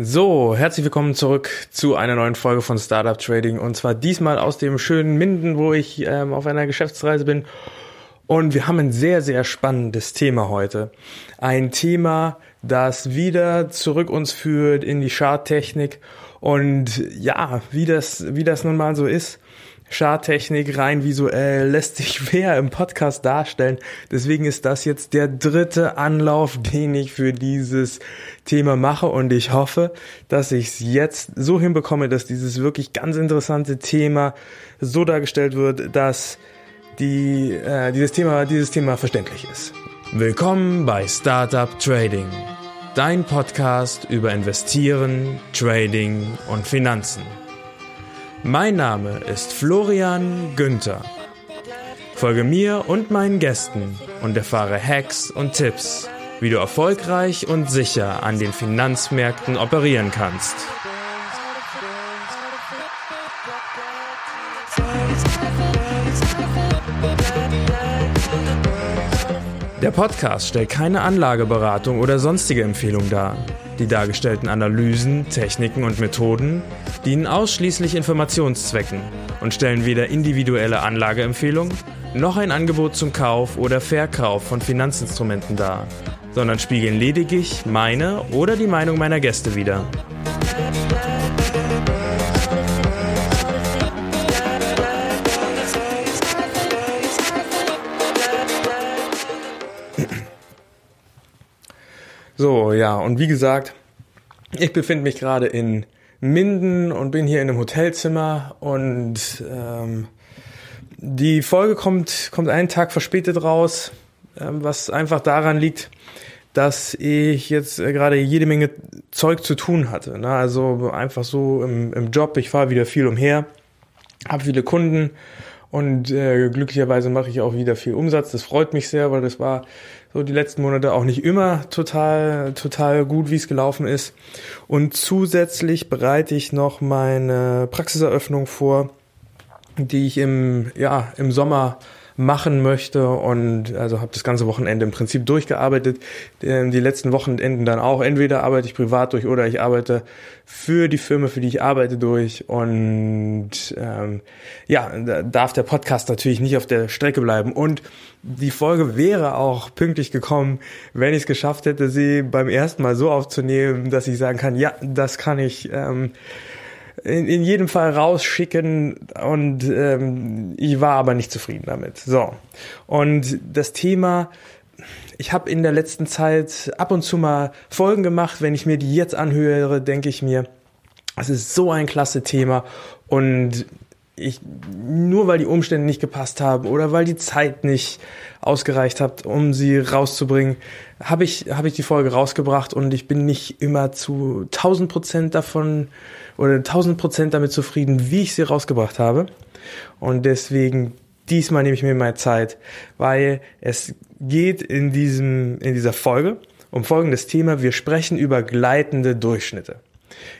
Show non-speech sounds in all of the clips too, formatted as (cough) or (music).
So, herzlich willkommen zurück zu einer neuen Folge von Startup Trading und zwar diesmal aus dem schönen Minden, wo ich ähm, auf einer Geschäftsreise bin. Und wir haben ein sehr, sehr spannendes Thema heute. Ein Thema, das wieder zurück uns führt in die Charttechnik und ja, wie das, wie das nun mal so ist. Charttechnik rein visuell lässt sich (laughs) schwer im Podcast darstellen. Deswegen ist das jetzt der dritte Anlauf, den ich für dieses Thema mache und ich hoffe, dass ich es jetzt so hinbekomme, dass dieses wirklich ganz interessante Thema so dargestellt wird, dass die, äh, dieses Thema, dieses Thema verständlich ist. Willkommen bei Startup Trading, dein Podcast über Investieren, Trading und Finanzen. Mein Name ist Florian Günther. Folge mir und meinen Gästen und erfahre Hacks und Tipps, wie du erfolgreich und sicher an den Finanzmärkten operieren kannst. Der Podcast stellt keine Anlageberatung oder sonstige Empfehlung dar. Die dargestellten Analysen, Techniken und Methoden dienen ausschließlich Informationszwecken und stellen weder individuelle Anlageempfehlungen noch ein Angebot zum Kauf oder Verkauf von Finanzinstrumenten dar, sondern spiegeln lediglich meine oder die Meinung meiner Gäste wider. So, ja, und wie gesagt, ich befinde mich gerade in Minden und bin hier in einem Hotelzimmer und ähm, die Folge kommt, kommt einen Tag verspätet raus, ähm, was einfach daran liegt, dass ich jetzt äh, gerade jede Menge Zeug zu tun hatte. Ne? Also einfach so im, im Job, ich fahre wieder viel umher, habe viele Kunden und äh, glücklicherweise mache ich auch wieder viel Umsatz. Das freut mich sehr, weil das war so die letzten Monate auch nicht immer total, total gut, wie es gelaufen ist. Und zusätzlich bereite ich noch meine Praxiseröffnung vor, die ich im, ja, im Sommer machen möchte und also habe das ganze Wochenende im Prinzip durchgearbeitet. Ähm, die letzten Wochenenden dann auch. Entweder arbeite ich privat durch oder ich arbeite für die Firma, für die ich arbeite durch. Und ähm, ja, da darf der Podcast natürlich nicht auf der Strecke bleiben. Und die Folge wäre auch pünktlich gekommen, wenn ich es geschafft hätte, sie beim ersten Mal so aufzunehmen, dass ich sagen kann, ja, das kann ich. Ähm, in, in jedem Fall rausschicken und ähm, ich war aber nicht zufrieden damit. So. Und das Thema, ich habe in der letzten Zeit ab und zu mal Folgen gemacht. Wenn ich mir die jetzt anhöre, denke ich mir, es ist so ein klasse Thema und ich, nur weil die Umstände nicht gepasst haben oder weil die Zeit nicht ausgereicht hat, um sie rauszubringen, habe ich, habe ich die Folge rausgebracht und ich bin nicht immer zu 1000 Prozent davon oder 1000 Prozent damit zufrieden, wie ich sie rausgebracht habe. Und deswegen diesmal nehme ich mir meine Zeit, weil es geht in diesem, in dieser Folge um folgendes Thema. Wir sprechen über gleitende Durchschnitte.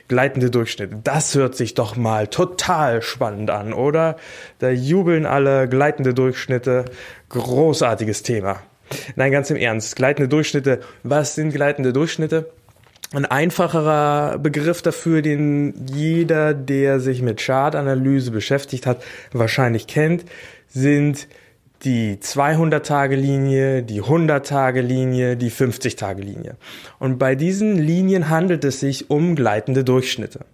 Gleitende Durchschnitte. Das hört sich doch mal total spannend an, oder? Da jubeln alle gleitende Durchschnitte. Großartiges Thema. Nein, ganz im Ernst. Gleitende Durchschnitte. Was sind gleitende Durchschnitte? Ein einfacherer Begriff dafür, den jeder, der sich mit Chartanalyse beschäftigt hat, wahrscheinlich kennt, sind die 200-Tage-Linie, die 100-Tage-Linie, die 50-Tage-Linie. Und bei diesen Linien handelt es sich um gleitende Durchschnitte.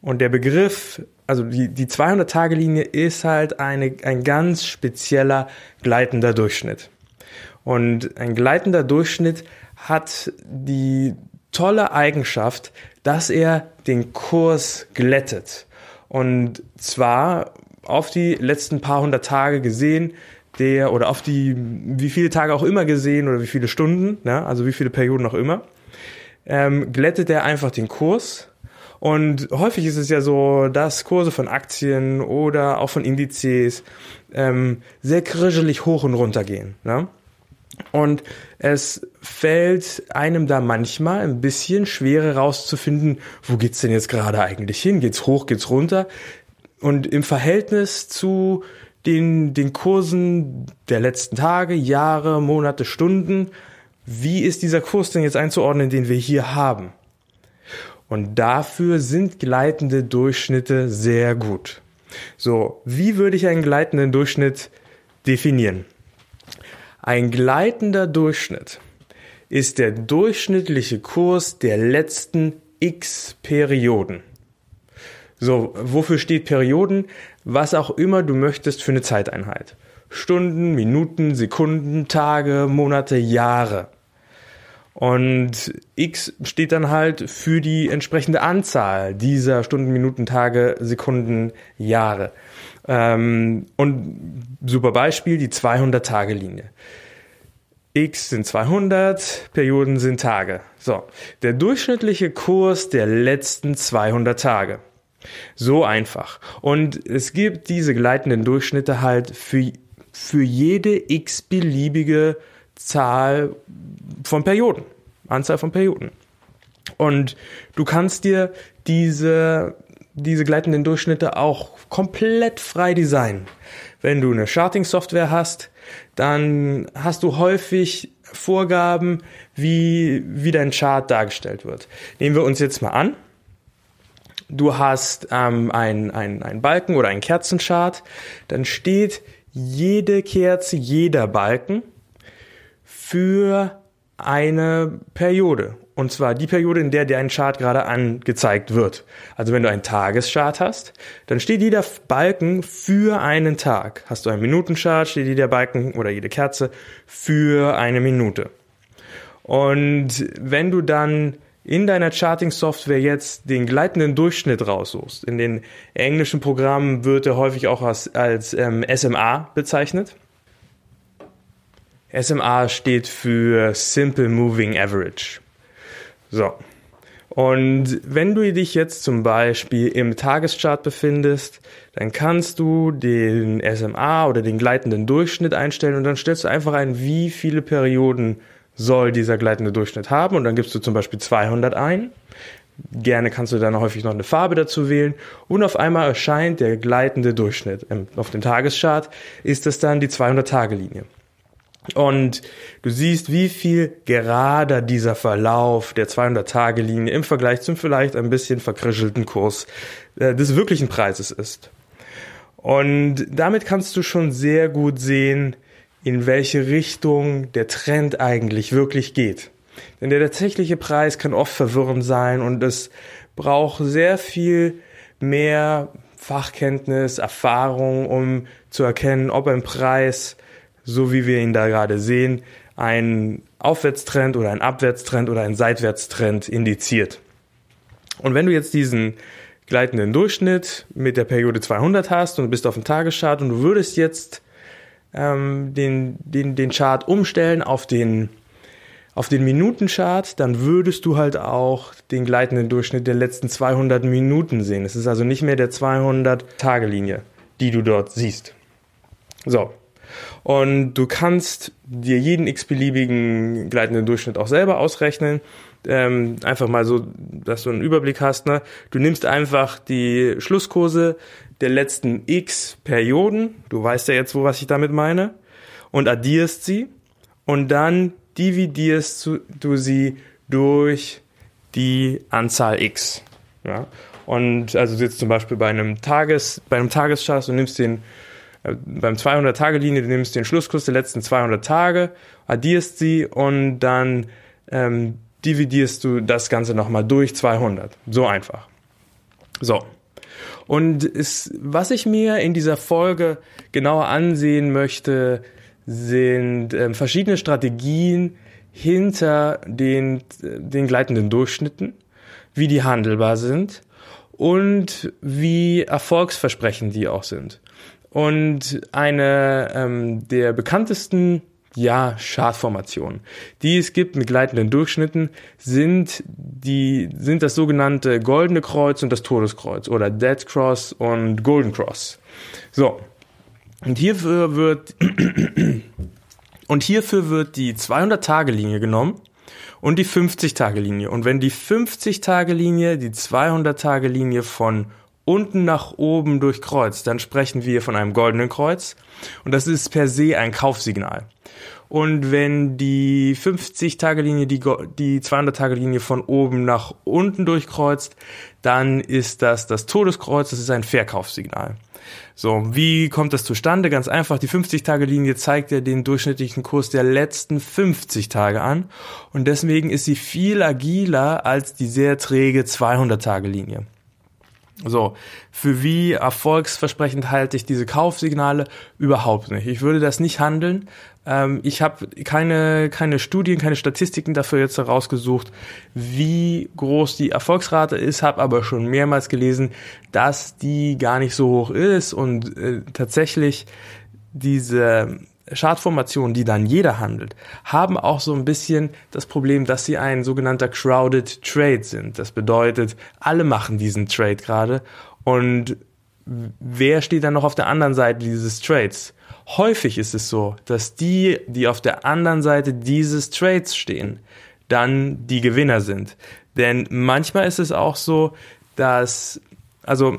Und der Begriff, also die, die 200-Tage-Linie ist halt eine, ein ganz spezieller gleitender Durchschnitt. Und ein gleitender Durchschnitt hat die tolle Eigenschaft, dass er den Kurs glättet. Und zwar auf die letzten paar hundert Tage gesehen, der oder auf die wie viele Tage auch immer gesehen oder wie viele Stunden, ne, also wie viele Perioden auch immer, ähm, glättet er einfach den Kurs. Und häufig ist es ja so, dass Kurse von Aktien oder auch von Indizes ähm, sehr krischelig hoch und runter gehen. Ne? Und es fällt einem da manchmal ein bisschen schwer rauszufinden, wo geht's denn jetzt gerade eigentlich hin? Geht's hoch, geht's runter? Und im Verhältnis zu den, den Kursen der letzten Tage, Jahre, Monate, Stunden, wie ist dieser Kurs denn jetzt einzuordnen, den wir hier haben? Und dafür sind gleitende Durchschnitte sehr gut. So, wie würde ich einen gleitenden Durchschnitt definieren? Ein gleitender Durchschnitt ist der durchschnittliche Kurs der letzten x Perioden. So, wofür steht Perioden? Was auch immer du möchtest für eine Zeiteinheit. Stunden, Minuten, Sekunden, Tage, Monate, Jahre. Und X steht dann halt für die entsprechende Anzahl dieser Stunden, Minuten, Tage, Sekunden, Jahre. Ähm, und super Beispiel, die 200-Tage-Linie. X sind 200, Perioden sind Tage. So, der durchschnittliche Kurs der letzten 200 Tage. So einfach. Und es gibt diese gleitenden Durchschnitte halt für, für jede x-beliebige Zahl von Perioden. Anzahl von Perioden. Und du kannst dir diese, diese gleitenden Durchschnitte auch komplett frei designen. Wenn du eine Charting-Software hast, dann hast du häufig Vorgaben, wie, wie dein Chart dargestellt wird. Nehmen wir uns jetzt mal an. Du hast ähm, ein, ein, Balken oder ein Kerzenchart, dann steht jede Kerze, jeder Balken für eine Periode. Und zwar die Periode, in der dir ein Chart gerade angezeigt wird. Also wenn du einen Tageschart hast, dann steht jeder Balken für einen Tag. Hast du einen Minutenchart, steht jeder Balken oder jede Kerze für eine Minute. Und wenn du dann in deiner Charting-Software jetzt den gleitenden Durchschnitt raussuchst, in den englischen Programmen wird er häufig auch als, als ähm, SMA bezeichnet. SMA steht für Simple Moving Average. So. Und wenn du dich jetzt zum Beispiel im Tageschart befindest, dann kannst du den SMA oder den gleitenden Durchschnitt einstellen und dann stellst du einfach ein, wie viele Perioden soll dieser gleitende Durchschnitt haben und dann gibst du zum Beispiel 200 ein. Gerne kannst du dann häufig noch eine Farbe dazu wählen und auf einmal erscheint der gleitende Durchschnitt. Auf dem Tageschart ist das dann die 200-Tage-Linie. Und du siehst, wie viel gerader dieser Verlauf der 200-Tage-Linie im Vergleich zum vielleicht ein bisschen verkrischelten Kurs äh, des wirklichen Preises ist. Und damit kannst du schon sehr gut sehen, in welche Richtung der Trend eigentlich wirklich geht. Denn der tatsächliche Preis kann oft verwirrend sein und es braucht sehr viel mehr Fachkenntnis, Erfahrung, um zu erkennen, ob ein Preis so wie wir ihn da gerade sehen, ein Aufwärtstrend oder ein Abwärtstrend oder ein Seitwärtstrend indiziert. Und wenn du jetzt diesen gleitenden Durchschnitt mit der Periode 200 hast und bist auf dem Tageschart und du würdest jetzt ähm, den, den, den Chart umstellen auf den, auf den Minutenchart, dann würdest du halt auch den gleitenden Durchschnitt der letzten 200 Minuten sehen. Es ist also nicht mehr der 200-Tage-Linie, die du dort siehst. So, und du kannst dir jeden x-beliebigen gleitenden Durchschnitt auch selber ausrechnen. Ähm, einfach mal so, dass du einen Überblick hast. Ne? Du nimmst einfach die Schlusskurse der letzten x Perioden. Du weißt ja jetzt, wo was ich damit meine. Und addierst sie. Und dann dividierst du sie durch die Anzahl x. Ja? Und also jetzt zum Beispiel bei einem Tages, bei einem Tageschart, du nimmst den äh, beim 200-Tage-Linie, du nimmst den Schlusskurs der letzten 200 Tage, addierst sie und dann ähm, dividierst du das Ganze nochmal durch 200. So einfach. So. Und es, was ich mir in dieser Folge genauer ansehen möchte, sind äh, verschiedene Strategien hinter den, den gleitenden Durchschnitten, wie die handelbar sind und wie erfolgsversprechend die auch sind. Und eine ähm, der bekanntesten ja, Chartformationen, die es gibt mit gleitenden Durchschnitten, sind die, sind das sogenannte Goldene Kreuz und das Todeskreuz oder Dead Cross und Golden Cross. So. Und hierfür wird, (clears throat) und hierfür wird die 200-Tage-Linie genommen und die 50-Tage-Linie. Und wenn die 50-Tage-Linie die 200-Tage-Linie von unten nach oben durchkreuzt, dann sprechen wir von einem goldenen Kreuz und das ist per se ein Kaufsignal. Und wenn die 50-Tage-Linie die, die 200-Tage-Linie von oben nach unten durchkreuzt, dann ist das das Todeskreuz, das ist ein Verkaufssignal. So, wie kommt das zustande? Ganz einfach, die 50-Tage-Linie zeigt ja den durchschnittlichen Kurs der letzten 50 Tage an und deswegen ist sie viel agiler als die sehr träge 200-Tage-Linie. So, für wie erfolgsversprechend halte ich diese Kaufsignale überhaupt nicht. Ich würde das nicht handeln. Ähm, ich habe keine, keine Studien, keine Statistiken dafür jetzt herausgesucht, wie groß die Erfolgsrate ist, habe aber schon mehrmals gelesen, dass die gar nicht so hoch ist und äh, tatsächlich diese Chartformationen, die dann jeder handelt, haben auch so ein bisschen das Problem, dass sie ein sogenannter crowded Trade sind. Das bedeutet, alle machen diesen Trade gerade und wer steht dann noch auf der anderen Seite dieses Trades? Häufig ist es so, dass die, die auf der anderen Seite dieses Trades stehen, dann die Gewinner sind. Denn manchmal ist es auch so, dass, also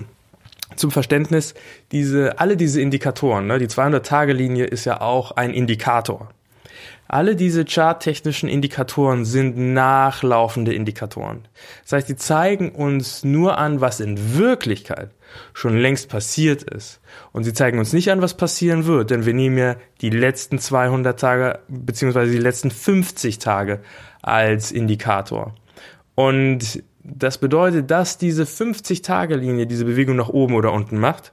zum Verständnis, diese, alle diese Indikatoren, ne, die 200-Tage-Linie ist ja auch ein Indikator. Alle diese charttechnischen Indikatoren sind nachlaufende Indikatoren. Das heißt, die zeigen uns nur an, was in Wirklichkeit schon längst passiert ist. Und sie zeigen uns nicht an, was passieren wird, denn wir nehmen ja die letzten 200 Tage beziehungsweise die letzten 50 Tage als Indikator. Und das bedeutet, dass diese 50-Tage-Linie diese Bewegung nach oben oder unten macht,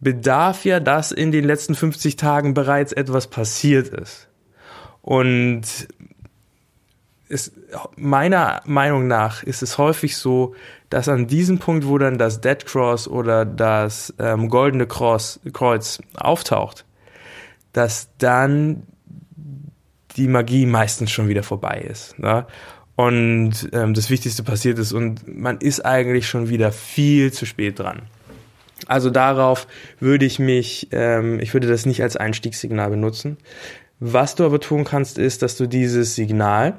bedarf ja, dass in den letzten 50 Tagen bereits etwas passiert ist. Und es, meiner Meinung nach ist es häufig so, dass an diesem Punkt, wo dann das Dead Cross oder das ähm, goldene Cross, Kreuz auftaucht, dass dann die Magie meistens schon wieder vorbei ist. Ne? und ähm, das Wichtigste passiert ist und man ist eigentlich schon wieder viel zu spät dran. Also darauf würde ich mich, ähm, ich würde das nicht als Einstiegssignal benutzen. Was du aber tun kannst, ist, dass du dieses Signal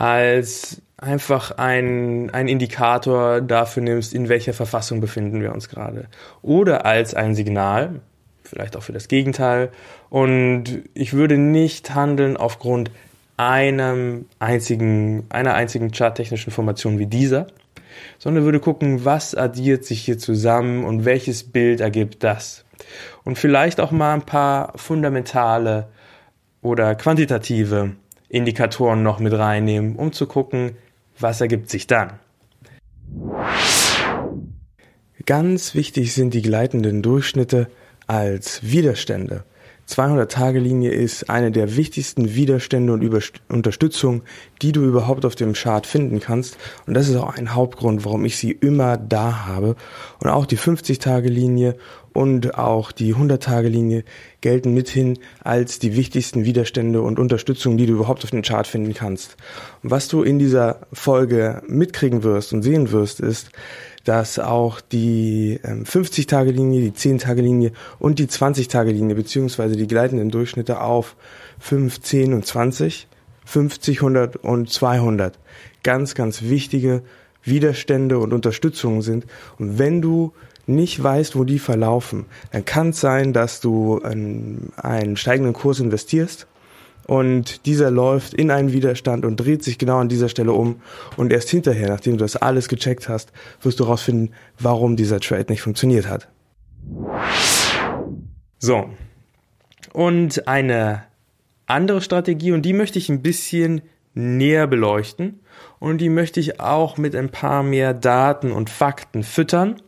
als einfach ein, ein Indikator dafür nimmst, in welcher Verfassung befinden wir uns gerade. Oder als ein Signal, vielleicht auch für das Gegenteil. Und ich würde nicht handeln aufgrund einem einzigen, einer einzigen charttechnischen Formation wie dieser, sondern würde gucken, was addiert sich hier zusammen und welches Bild ergibt das. Und vielleicht auch mal ein paar fundamentale oder quantitative Indikatoren noch mit reinnehmen, um zu gucken, was ergibt sich dann. Ganz wichtig sind die gleitenden Durchschnitte als Widerstände. 200-Tage-Linie ist eine der wichtigsten Widerstände und Überst Unterstützung, die du überhaupt auf dem Chart finden kannst. Und das ist auch ein Hauptgrund, warum ich sie immer da habe. Und auch die 50-Tage-Linie und auch die 100-Tage-Linie gelten mithin als die wichtigsten Widerstände und Unterstützung, die du überhaupt auf dem Chart finden kannst. Und was du in dieser Folge mitkriegen wirst und sehen wirst, ist, dass auch die 50-Tage-Linie, ähm, die 10-Tage-Linie und die 20-Tage-Linie beziehungsweise die gleitenden Durchschnitte auf 5, 10 und 20, 50, 100 und 200 ganz, ganz wichtige Widerstände und Unterstützungen sind. Und wenn du nicht weißt, wo die verlaufen, dann kann es sein, dass du einen, einen steigenden Kurs investierst und dieser läuft in einen Widerstand und dreht sich genau an dieser Stelle um und erst hinterher, nachdem du das alles gecheckt hast, wirst du herausfinden, warum dieser Trade nicht funktioniert hat. So. Und eine andere Strategie und die möchte ich ein bisschen näher beleuchten und die möchte ich auch mit ein paar mehr Daten und Fakten füttern,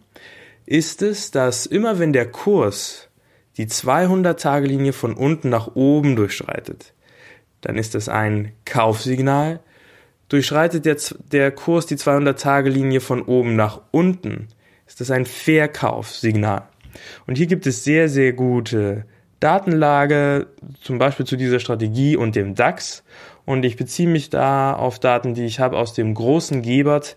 ist es, dass immer wenn der Kurs die 200-Tage-Linie von unten nach oben durchschreitet, dann ist das ein Kaufsignal. Durchschreitet der, der Kurs die 200-Tage-Linie von oben nach unten, ist das ein Verkaufssignal. Und hier gibt es sehr, sehr gute Datenlage, zum Beispiel zu dieser Strategie und dem DAX. Und ich beziehe mich da auf Daten, die ich habe aus dem großen Gebert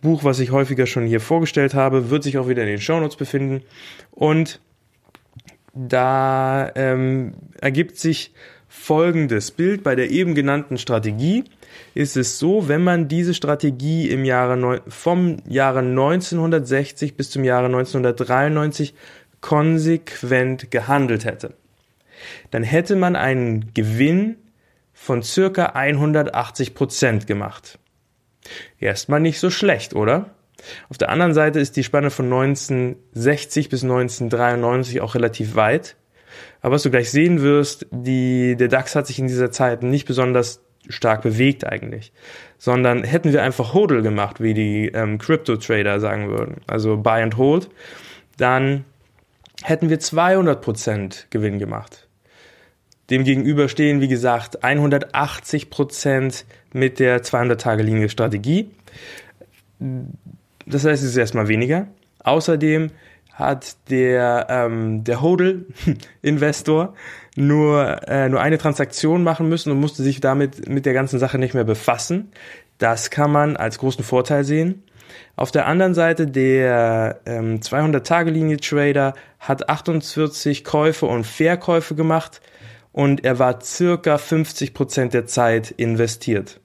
Buch, was ich häufiger schon hier vorgestellt habe, wird sich auch wieder in den Shownotes befinden. Und da ähm, ergibt sich folgendes Bild. Bei der eben genannten Strategie ist es so, wenn man diese Strategie im Jahre vom Jahre 1960 bis zum Jahre 1993 konsequent gehandelt hätte, dann hätte man einen Gewinn von circa 180 Prozent gemacht. Erstmal nicht so schlecht, oder? Auf der anderen Seite ist die Spanne von 1960 bis 1993 auch relativ weit. Aber was du gleich sehen wirst, die, der DAX hat sich in dieser Zeit nicht besonders stark bewegt eigentlich, sondern hätten wir einfach Hodl gemacht, wie die ähm, Crypto-Trader sagen würden, also Buy and Hold, dann hätten wir 200% Gewinn gemacht. Demgegenüber stehen, wie gesagt, 180% mit der 200-Tage-Linie Strategie. Das heißt, es ist erstmal weniger. Außerdem hat der, ähm, der Hodl-Investor (laughs) nur, äh, nur eine Transaktion machen müssen und musste sich damit mit der ganzen Sache nicht mehr befassen. Das kann man als großen Vorteil sehen. Auf der anderen Seite der ähm, 200-Tage-Linie-Trader hat 48 Käufe und Verkäufe gemacht und er war circa 50 Prozent der Zeit investiert.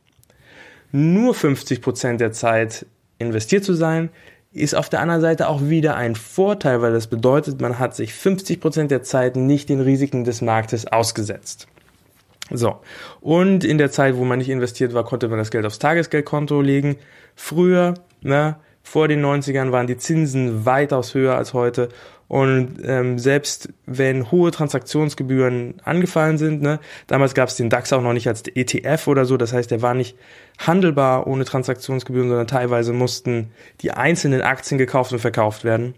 Nur 50 Prozent der Zeit investiert zu sein, ist auf der anderen Seite auch wieder ein Vorteil, weil das bedeutet, man hat sich 50 Prozent der Zeit nicht den Risiken des Marktes ausgesetzt. So. Und in der Zeit, wo man nicht investiert war, konnte man das Geld aufs Tagesgeldkonto legen. Früher, ne, vor den 90ern waren die Zinsen weitaus höher als heute und ähm, selbst wenn hohe Transaktionsgebühren angefallen sind, ne, damals gab es den DAX auch noch nicht als ETF oder so, das heißt, der war nicht handelbar ohne Transaktionsgebühren, sondern teilweise mussten die einzelnen Aktien gekauft und verkauft werden.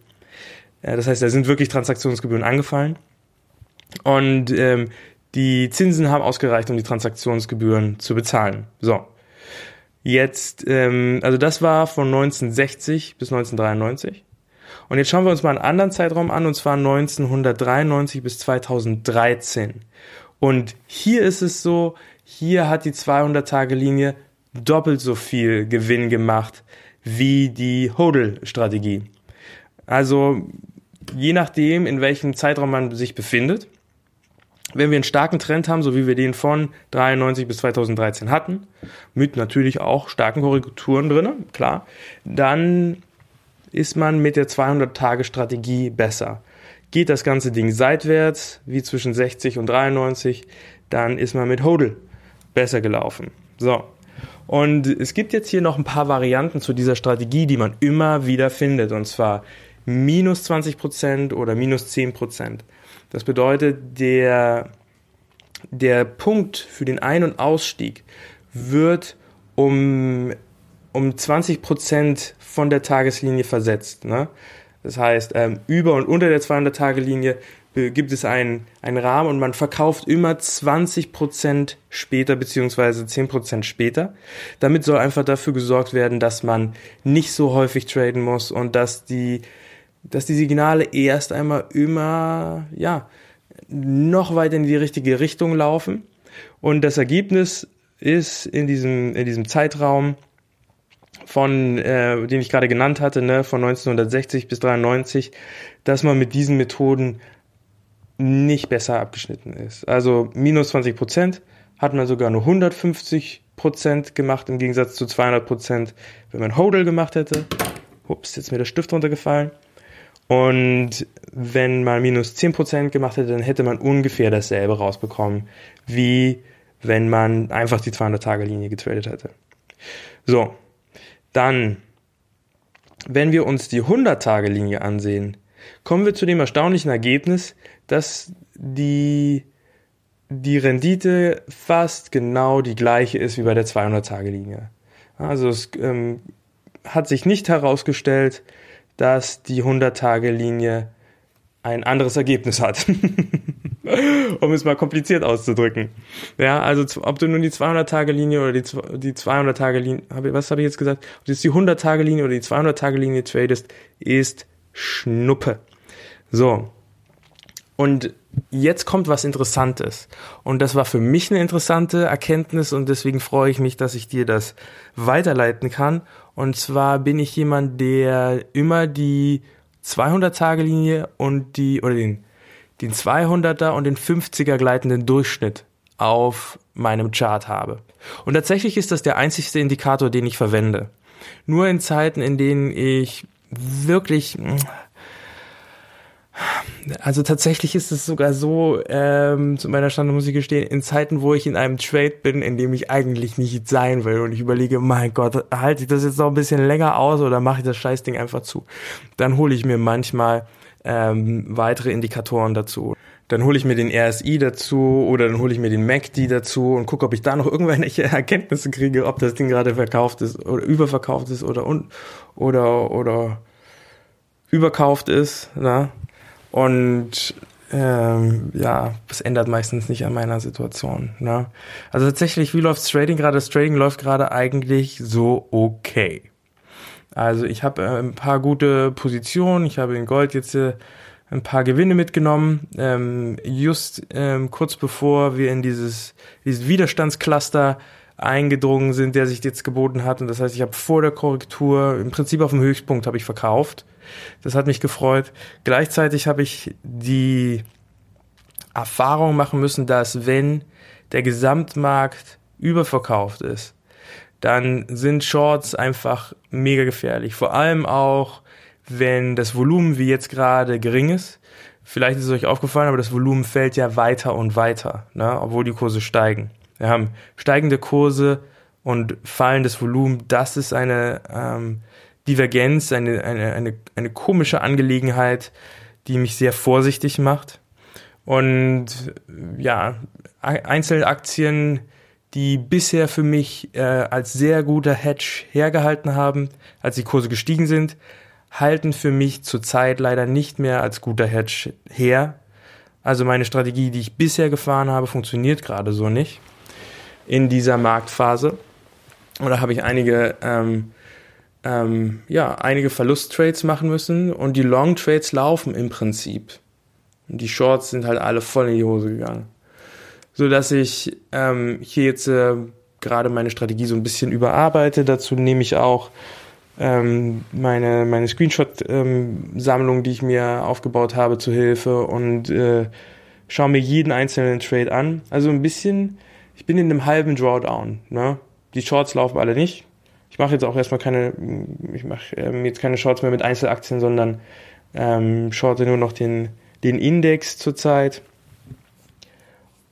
Äh, das heißt, da sind wirklich Transaktionsgebühren angefallen. Und ähm, die Zinsen haben ausgereicht, um die Transaktionsgebühren zu bezahlen. So. Jetzt, ähm, also das war von 1960 bis 1993. Und jetzt schauen wir uns mal einen anderen Zeitraum an, und zwar 1993 bis 2013. Und hier ist es so, hier hat die 200-Tage-Linie doppelt so viel Gewinn gemacht wie die Hodl-Strategie. Also je nachdem, in welchem Zeitraum man sich befindet, wenn wir einen starken Trend haben, so wie wir den von 93 bis 2013 hatten, mit natürlich auch starken Korrekturen drinne, klar, dann ist man mit der 200-Tage-Strategie besser. Geht das ganze Ding seitwärts, wie zwischen 60 und 93, dann ist man mit Hodl besser gelaufen. So. Und es gibt jetzt hier noch ein paar Varianten zu dieser Strategie, die man immer wieder findet, und zwar minus 20% oder minus 10%. Das bedeutet, der, der Punkt für den Ein- und Ausstieg wird um um 20 Prozent von der Tageslinie versetzt. Ne? Das heißt, ähm, über und unter der 200-Tage-Linie äh, gibt es einen, einen Rahmen und man verkauft immer 20 Prozent später beziehungsweise 10 Prozent später. Damit soll einfach dafür gesorgt werden, dass man nicht so häufig traden muss und dass die, dass die Signale erst einmal immer, ja, noch weiter in die richtige Richtung laufen. Und das Ergebnis ist in diesem, in diesem Zeitraum von, äh, den ich gerade genannt hatte, ne, von 1960 bis 93, dass man mit diesen Methoden nicht besser abgeschnitten ist. Also minus 20 Prozent hat man sogar nur 150 Prozent gemacht im Gegensatz zu 200 Prozent, wenn man Hodl gemacht hätte. Ups, jetzt ist mir der Stift runtergefallen. Und wenn man minus 10 Prozent gemacht hätte, dann hätte man ungefähr dasselbe rausbekommen, wie wenn man einfach die 200-Tage-Linie getradet hätte. So, dann, wenn wir uns die 100-Tage-Linie ansehen, kommen wir zu dem erstaunlichen Ergebnis, dass die, die Rendite fast genau die gleiche ist wie bei der 200-Tage-Linie. Also es ähm, hat sich nicht herausgestellt, dass die 100-Tage-Linie ein anderes Ergebnis hat. (laughs) (laughs) um es mal kompliziert auszudrücken. Ja, also ob du nun die 200-Tage-Linie oder die, die 200-Tage-Linie, was habe ich jetzt gesagt? Ob du jetzt die 100-Tage-Linie oder die 200-Tage-Linie tradest, ist Schnuppe. So. Und jetzt kommt was Interessantes. Und das war für mich eine interessante Erkenntnis und deswegen freue ich mich, dass ich dir das weiterleiten kann. Und zwar bin ich jemand, der immer die 200-Tage-Linie und die, oder den den 200er und den 50er gleitenden Durchschnitt auf meinem Chart habe. Und tatsächlich ist das der einzigste Indikator, den ich verwende. Nur in Zeiten, in denen ich wirklich Also tatsächlich ist es sogar so, ähm, zu meiner Stand muss ich gestehen, in Zeiten, wo ich in einem Trade bin, in dem ich eigentlich nicht sein will und ich überlege, mein Gott, halte ich das jetzt noch ein bisschen länger aus oder mache ich das Scheißding einfach zu? Dann hole ich mir manchmal ähm, weitere Indikatoren dazu. Dann hole ich mir den RSI dazu oder dann hole ich mir den MACD dazu und gucke, ob ich da noch irgendwelche (laughs) Erkenntnisse kriege, ob das Ding gerade verkauft ist oder überverkauft ist oder und oder oder überkauft ist. Na? Und ähm, ja, das ändert meistens nicht an meiner Situation. Ne? Also tatsächlich, wie läuft Trading gerade? Das Trading läuft gerade eigentlich so okay. Also ich habe äh, ein paar gute Positionen. Ich habe in Gold jetzt äh, ein paar Gewinne mitgenommen. Ähm, just ähm, kurz bevor wir in dieses, dieses Widerstandscluster eingedrungen sind, der sich jetzt geboten hat. Und das heißt, ich habe vor der Korrektur, im Prinzip auf dem Höchstpunkt, habe ich verkauft. Das hat mich gefreut. Gleichzeitig habe ich die Erfahrung machen müssen, dass wenn der Gesamtmarkt überverkauft ist, dann sind Shorts einfach mega gefährlich. Vor allem auch, wenn das Volumen wie jetzt gerade gering ist. Vielleicht ist es euch aufgefallen, aber das Volumen fällt ja weiter und weiter, ne, obwohl die Kurse steigen. Wir haben steigende Kurse und fallendes Volumen. Das ist eine ähm, Divergenz, eine, eine, eine, eine komische Angelegenheit, die mich sehr vorsichtig macht. Und ja, Einzelaktien, die bisher für mich äh, als sehr guter Hedge hergehalten haben, als die Kurse gestiegen sind, halten für mich zurzeit leider nicht mehr als guter Hedge her. Also meine Strategie, die ich bisher gefahren habe, funktioniert gerade so nicht in dieser Marktphase. Und da habe ich einige, ähm, ähm, ja, einige Verlusttrades machen müssen und die Long Trades laufen im Prinzip. Und die Shorts sind halt alle voll in die Hose gegangen. So dass ich ähm, hier jetzt äh, gerade meine Strategie so ein bisschen überarbeite. Dazu nehme ich auch ähm, meine, meine Screenshot-Sammlung, ähm, die ich mir aufgebaut habe, zu Hilfe und äh, schaue mir jeden einzelnen Trade an. Also ein bisschen ich bin in einem halben Drawdown. Ne? Die Shorts laufen alle nicht. Ich mache jetzt auch erstmal keine, ich mache ähm, jetzt keine Shorts mehr mit Einzelaktien, sondern ähm, shorte nur noch den, den Index zurzeit.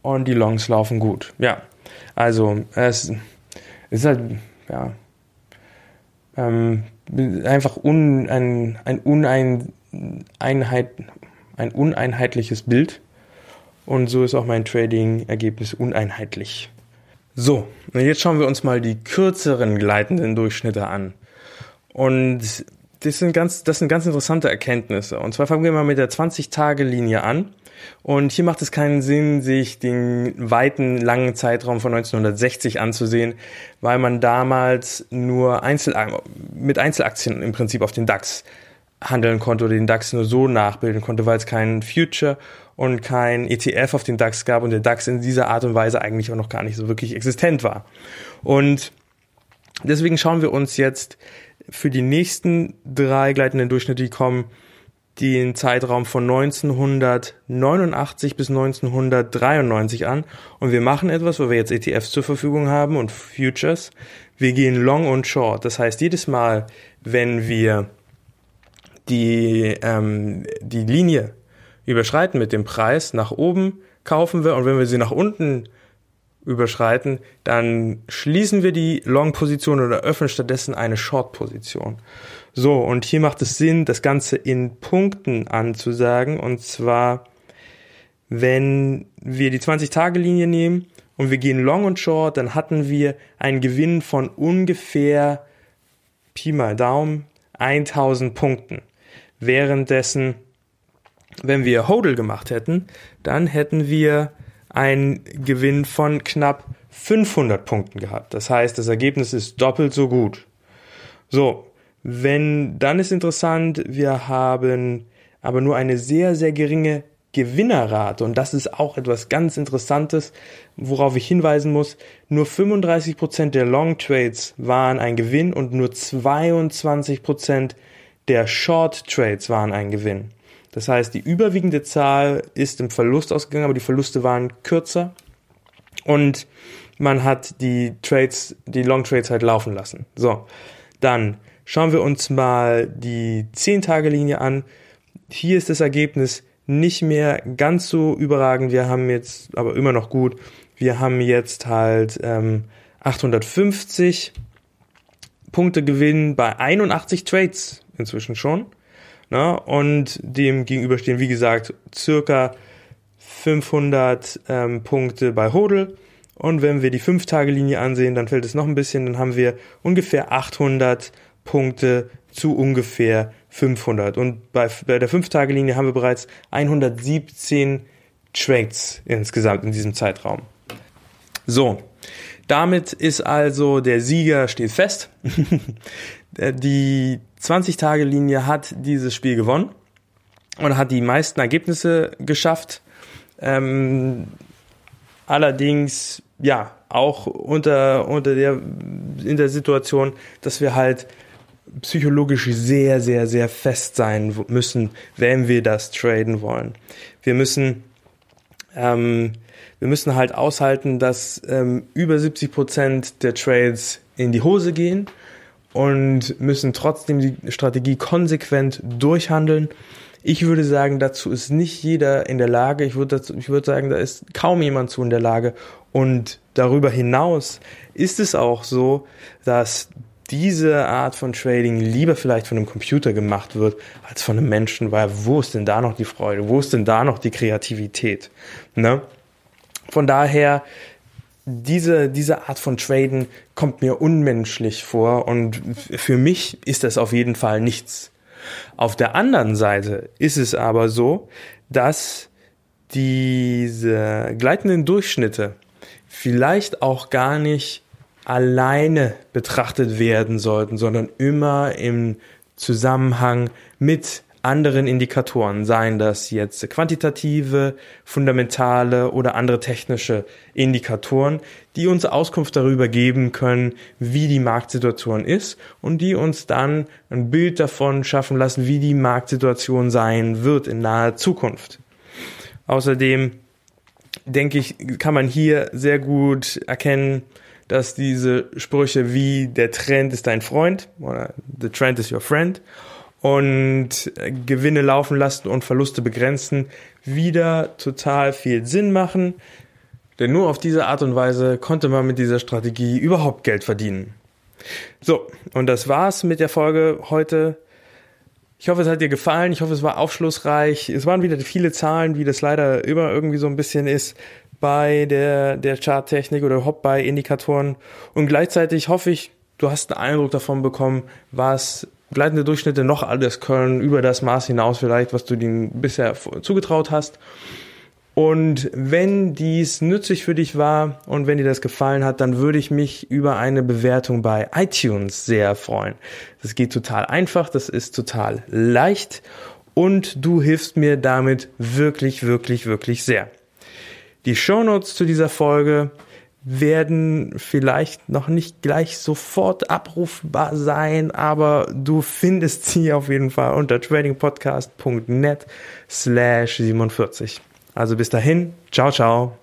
Und die Longs laufen gut. Ja, also es, ist halt, ja, ähm, einfach un, ein, ein, unein, Einheit, ein uneinheitliches Bild und so ist auch mein Trading-Ergebnis uneinheitlich. So, und jetzt schauen wir uns mal die kürzeren gleitenden Durchschnitte an. Und das sind ganz, das sind ganz interessante Erkenntnisse. Und zwar fangen wir mal mit der 20-Tage-Linie an. Und hier macht es keinen Sinn, sich den weiten, langen Zeitraum von 1960 anzusehen, weil man damals nur Einzel mit Einzelaktien im Prinzip auf den DAX handeln konnte oder den DAX nur so nachbilden konnte, weil es keinen Future und kein ETF auf den DAX gab und der DAX in dieser Art und Weise eigentlich auch noch gar nicht so wirklich existent war. Und deswegen schauen wir uns jetzt für die nächsten drei gleitenden Durchschnitte, die kommen, den Zeitraum von 1989 bis 1993 an und wir machen etwas, wo wir jetzt ETFs zur Verfügung haben und Futures. Wir gehen long und short. Das heißt, jedes Mal, wenn wir die, ähm, die Linie überschreiten mit dem Preis nach oben, kaufen wir und wenn wir sie nach unten überschreiten, dann schließen wir die Long-Position oder öffnen stattdessen eine Short-Position. So, und hier macht es Sinn, das Ganze in Punkten anzusagen und zwar, wenn wir die 20-Tage-Linie nehmen und wir gehen Long und Short, dann hatten wir einen Gewinn von ungefähr Pi mal Daumen 1000 Punkten. Währenddessen wenn wir Hodl gemacht hätten, dann hätten wir einen Gewinn von knapp 500 Punkten gehabt. Das heißt, das Ergebnis ist doppelt so gut. So, wenn, dann ist interessant, wir haben aber nur eine sehr, sehr geringe Gewinnerrate. Und das ist auch etwas ganz Interessantes, worauf ich hinweisen muss. Nur 35 Prozent der Long Trades waren ein Gewinn und nur 22 Prozent der Short Trades waren ein Gewinn. Das heißt, die überwiegende Zahl ist im Verlust ausgegangen, aber die Verluste waren kürzer und man hat die Trades, die Long Trades halt laufen lassen. So, dann schauen wir uns mal die 10-Tage-Linie an. hier ist das Ergebnis nicht mehr ganz so überragend. Wir haben jetzt, aber immer noch gut, wir haben jetzt halt ähm, 850 Punkte Gewinn bei 81 Trades inzwischen schon. Ne? Und dem gegenüber stehen, wie gesagt, circa 500 ähm, Punkte bei Hodel. Und wenn wir die 5-Tage-Linie ansehen, dann fällt es noch ein bisschen, dann haben wir ungefähr 800 Punkte zu ungefähr 500. Und bei, bei der 5-Tage-Linie haben wir bereits 117 Trades insgesamt in diesem Zeitraum. So, damit ist also der Sieger steht fest. (laughs) die 20-Tage-Linie hat dieses Spiel gewonnen und hat die meisten Ergebnisse geschafft. Ähm, allerdings, ja, auch unter, unter der, in der Situation, dass wir halt psychologisch sehr, sehr, sehr fest sein müssen, wenn wir das traden wollen. Wir müssen, ähm, wir müssen halt aushalten, dass ähm, über 70 Prozent der Trades in die Hose gehen und müssen trotzdem die Strategie konsequent durchhandeln. Ich würde sagen, dazu ist nicht jeder in der Lage. Ich würde, dazu, ich würde sagen, da ist kaum jemand zu in der Lage. Und darüber hinaus ist es auch so, dass diese Art von Trading lieber vielleicht von einem Computer gemacht wird als von einem Menschen, weil wo ist denn da noch die Freude? Wo ist denn da noch die Kreativität? Ne? Von daher, diese, diese Art von Traden kommt mir unmenschlich vor und für mich ist das auf jeden Fall nichts. Auf der anderen Seite ist es aber so, dass diese gleitenden Durchschnitte vielleicht auch gar nicht alleine betrachtet werden sollten, sondern immer im Zusammenhang mit anderen Indikatoren, seien das jetzt quantitative, fundamentale oder andere technische Indikatoren, die uns Auskunft darüber geben können, wie die Marktsituation ist und die uns dann ein Bild davon schaffen lassen, wie die Marktsituation sein wird in naher Zukunft. Außerdem denke ich, kann man hier sehr gut erkennen, dass diese Sprüche wie der Trend ist dein Freund oder the trend is your friend und Gewinne laufen lassen und Verluste begrenzen wieder total viel Sinn machen. Denn nur auf diese Art und Weise konnte man mit dieser Strategie überhaupt Geld verdienen. So, und das war's mit der Folge heute. Ich hoffe, es hat dir gefallen. Ich hoffe, es war aufschlussreich. Es waren wieder viele Zahlen, wie das leider immer irgendwie so ein bisschen ist bei der, der Charttechnik oder überhaupt bei Indikatoren. Und gleichzeitig hoffe ich, du hast einen Eindruck davon bekommen, was gleitende Durchschnitte noch alles können, über das Maß hinaus vielleicht, was du ihnen bisher zugetraut hast. Und wenn dies nützlich für dich war und wenn dir das gefallen hat, dann würde ich mich über eine Bewertung bei iTunes sehr freuen. Das geht total einfach, das ist total leicht und du hilfst mir damit wirklich, wirklich, wirklich sehr. Die Shownotes zu dieser Folge werden vielleicht noch nicht gleich sofort abrufbar sein, aber du findest sie auf jeden Fall unter tradingpodcast.net slash 47. Also bis dahin, ciao, ciao.